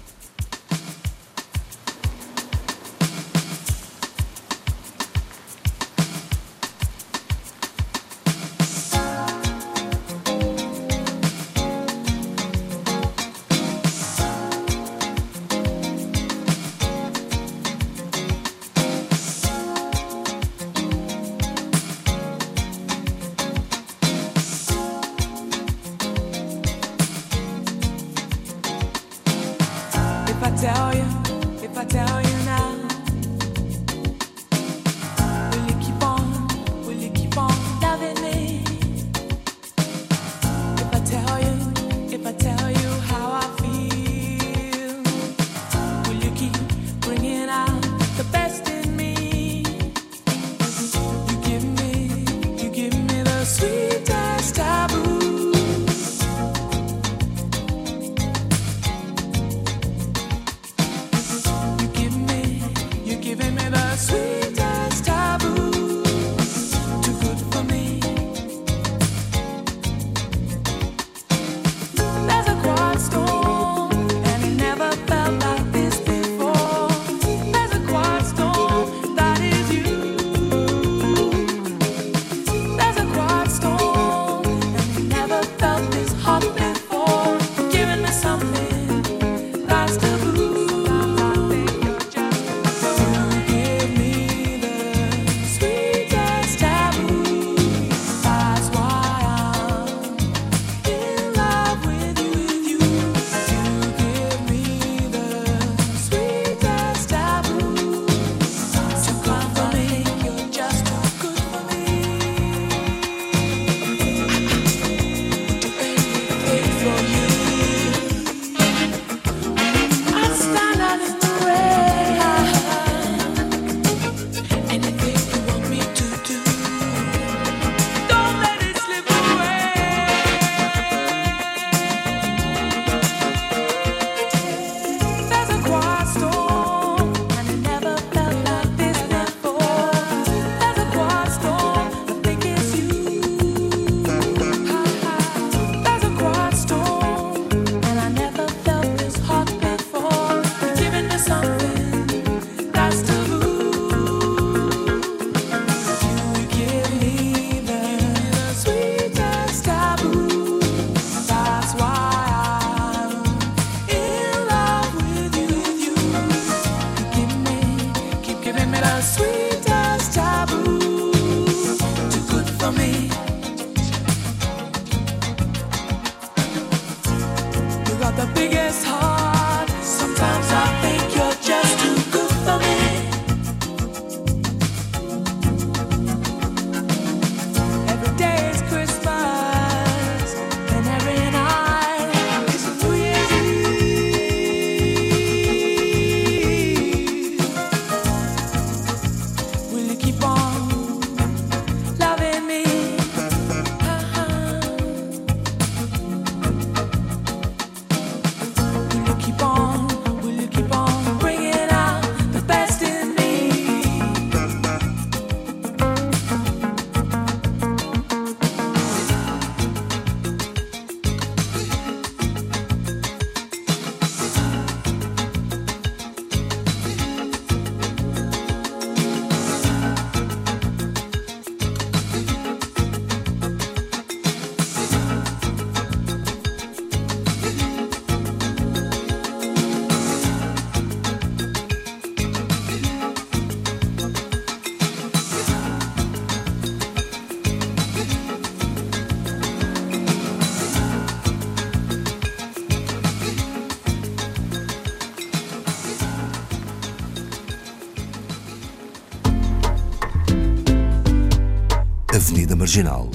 Marginal.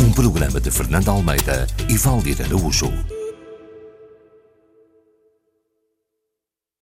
Um programa de Fernando Almeida e Valdir Araújo.